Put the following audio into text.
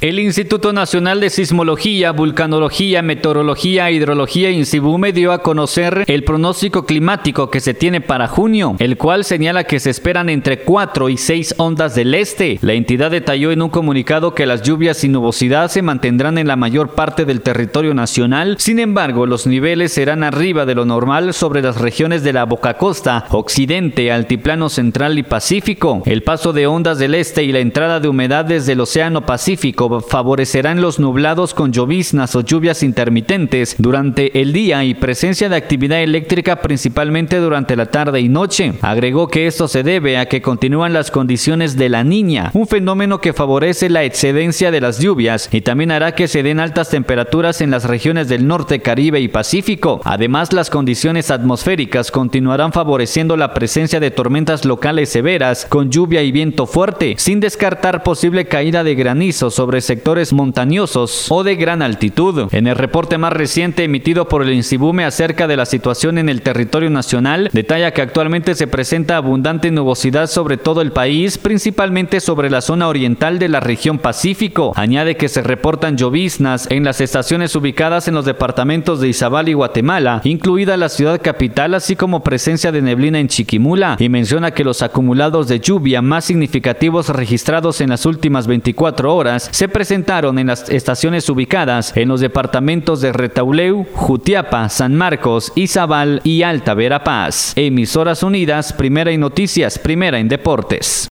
El Instituto Nacional de Sismología, Vulcanología, Meteorología e Hidrología INSIBUME dio a conocer el pronóstico climático que se tiene para junio, el cual señala que se esperan entre 4 y 6 ondas del este. La entidad detalló en un comunicado que las lluvias y nubosidad se mantendrán en la mayor parte del territorio nacional, sin embargo los niveles serán arriba de lo normal sobre las regiones de la Boca Costa, Occidente, Altiplano Central y Pacífico. El paso de ondas del este y la entrada de humedad desde el Océano Pacífico favorecerán los nublados con lloviznas o lluvias intermitentes durante el día y presencia de actividad eléctrica principalmente durante la tarde y noche. Agregó que esto se debe a que continúan las condiciones de la niña, un fenómeno que favorece la excedencia de las lluvias y también hará que se den altas temperaturas en las regiones del norte, Caribe y Pacífico. Además, las condiciones atmosféricas continuarán favoreciendo la presencia de tormentas locales severas con lluvia y viento fuerte, sin descartar posible caída de granizo sobre sectores montañosos o de gran altitud. En el reporte más reciente emitido por el Insibume acerca de la situación en el territorio nacional, detalla que actualmente se presenta abundante nubosidad sobre todo el país, principalmente sobre la zona oriental de la región Pacífico. Añade que se reportan lloviznas en las estaciones ubicadas en los departamentos de Izabal y Guatemala, incluida la ciudad capital, así como presencia de neblina en Chiquimula, y menciona que los acumulados de lluvia más significativos registrados en las últimas 24 horas se presentaron en las estaciones ubicadas en los departamentos de Retauleu, Jutiapa, San Marcos, Izabal y Alta Verapaz. Emisoras Unidas, Primera en Noticias, Primera en Deportes.